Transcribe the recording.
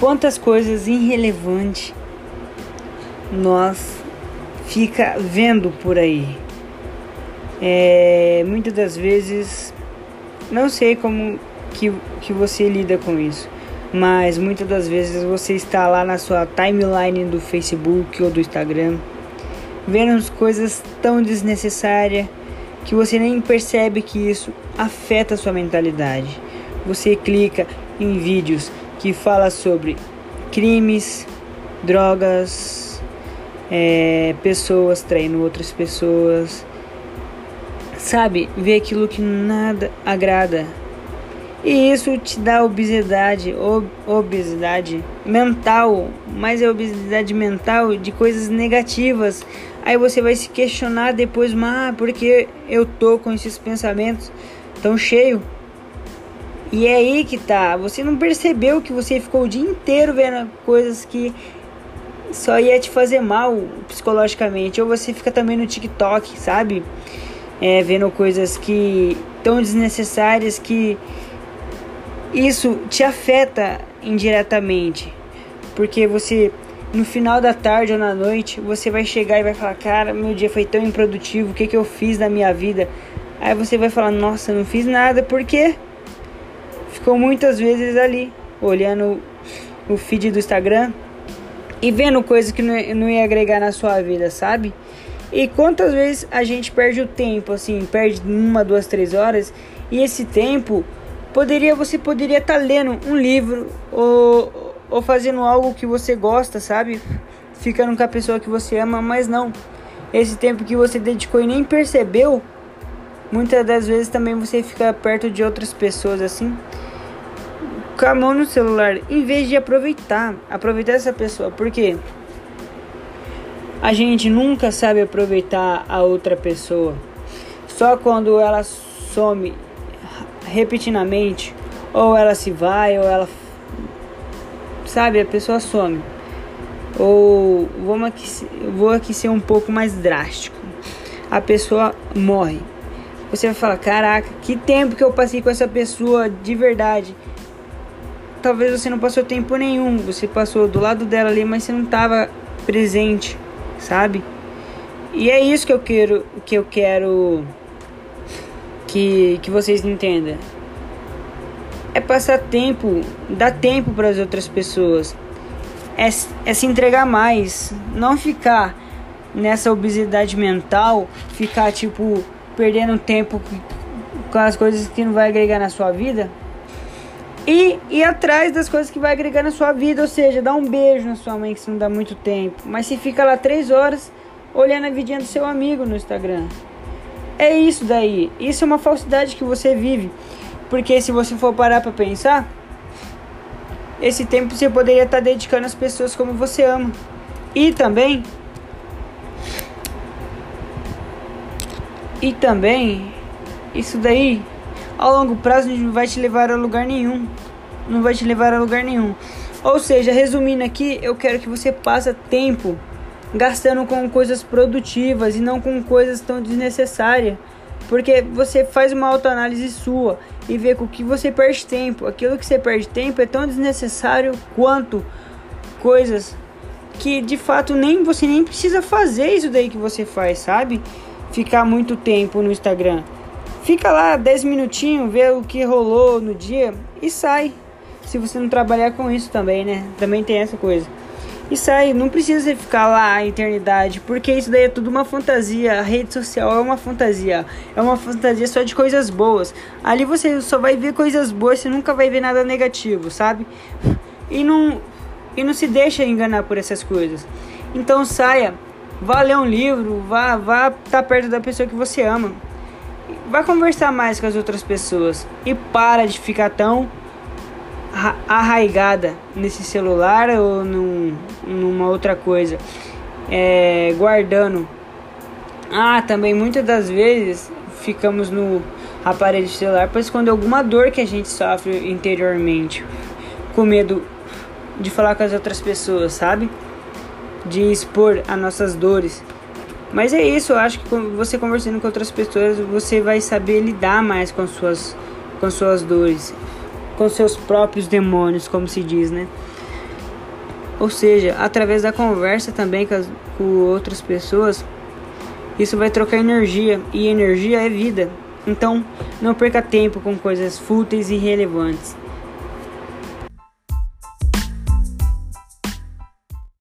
quantas coisas irrelevantes nós fica vendo por aí. É, muitas das vezes não sei como que, que você lida com isso, mas muitas das vezes você está lá na sua timeline do Facebook ou do Instagram vendo coisas tão desnecessárias que você nem percebe que isso afeta a sua mentalidade. Você clica em vídeos que fala sobre crimes, drogas, é, pessoas traindo outras pessoas, sabe? Vê aquilo que nada agrada. E isso te dá obesidade, ob obesidade mental, mas é obesidade mental de coisas negativas. Aí você vai se questionar depois, mas porque eu tô com esses pensamentos tão cheio? E é aí que tá. Você não percebeu que você ficou o dia inteiro vendo coisas que só ia te fazer mal psicologicamente. Ou você fica também no TikTok, sabe? É, vendo coisas que tão desnecessárias que isso te afeta indiretamente. Porque você no final da tarde ou na noite, você vai chegar e vai falar: "Cara, meu dia foi tão improdutivo, o que que eu fiz na minha vida?" Aí você vai falar: "Nossa, não fiz nada, por quê?" Ficou muitas vezes ali, olhando o feed do Instagram e vendo coisas que não ia agregar na sua vida, sabe? E quantas vezes a gente perde o tempo, assim, perde uma, duas, três horas, e esse tempo poderia você poderia estar tá lendo um livro ou, ou fazendo algo que você gosta, sabe? Ficando com a pessoa que você ama, mas não. Esse tempo que você dedicou e nem percebeu, muitas das vezes também você fica perto de outras pessoas assim com a mão no celular, em vez de aproveitar, aproveitar essa pessoa, porque a gente nunca sabe aproveitar a outra pessoa. Só quando ela some repetidamente, ou ela se vai, ou ela sabe, a pessoa some. Ou vamos aqui, vou aqui ser um pouco mais drástico. A pessoa morre. Você vai falar: "Caraca, que tempo que eu passei com essa pessoa de verdade" talvez você não passou tempo nenhum, você passou do lado dela ali, mas você não estava presente, sabe? E é isso que eu quero, que eu quero que, que vocês entendam. É passar tempo, dar tempo para as outras pessoas. É, é se entregar mais, não ficar nessa obesidade mental, ficar tipo perdendo tempo com as coisas que não vai agregar na sua vida, e ir atrás das coisas que vai agregar na sua vida, ou seja, dar um beijo na sua mãe que você não dá muito tempo. Mas se fica lá três horas olhando a vidinha do seu amigo no Instagram. É isso daí. Isso é uma falsidade que você vive. Porque se você for parar para pensar, esse tempo você poderia estar tá dedicando às pessoas como você ama. E também E também isso daí ao longo prazo não vai te levar a lugar nenhum. Não vai te levar a lugar nenhum. Ou seja, resumindo aqui, eu quero que você passe tempo gastando com coisas produtivas e não com coisas tão desnecessárias. Porque você faz uma autoanálise sua e vê com que você perde tempo. Aquilo que você perde tempo é tão desnecessário quanto coisas que de fato nem você nem precisa fazer isso daí que você faz, sabe? Ficar muito tempo no Instagram. Fica lá 10 minutinhos, vê o que rolou no dia e sai. Se você não trabalhar com isso também, né? Também tem essa coisa. E sai, não precisa ficar lá a eternidade, porque isso daí é tudo uma fantasia. A rede social é uma fantasia. É uma fantasia só de coisas boas. Ali você só vai ver coisas boas, você nunca vai ver nada negativo, sabe? E não, e não se deixa enganar por essas coisas. Então saia, vá ler um livro, vá, vá estar tá perto da pessoa que você ama vai conversar mais com as outras pessoas e para de ficar tão arraigada nesse celular ou num, numa outra coisa, é, guardando. Ah, também muitas das vezes ficamos no aparelho celular para esconder alguma dor que a gente sofre interiormente, com medo de falar com as outras pessoas, sabe? De expor as nossas dores. Mas é isso, eu acho que você conversando com outras pessoas, você vai saber lidar mais com suas com suas dores, com seus próprios demônios, como se diz, né? Ou seja, através da conversa também com, as, com outras pessoas, isso vai trocar energia e energia é vida. Então, não perca tempo com coisas fúteis e irrelevantes.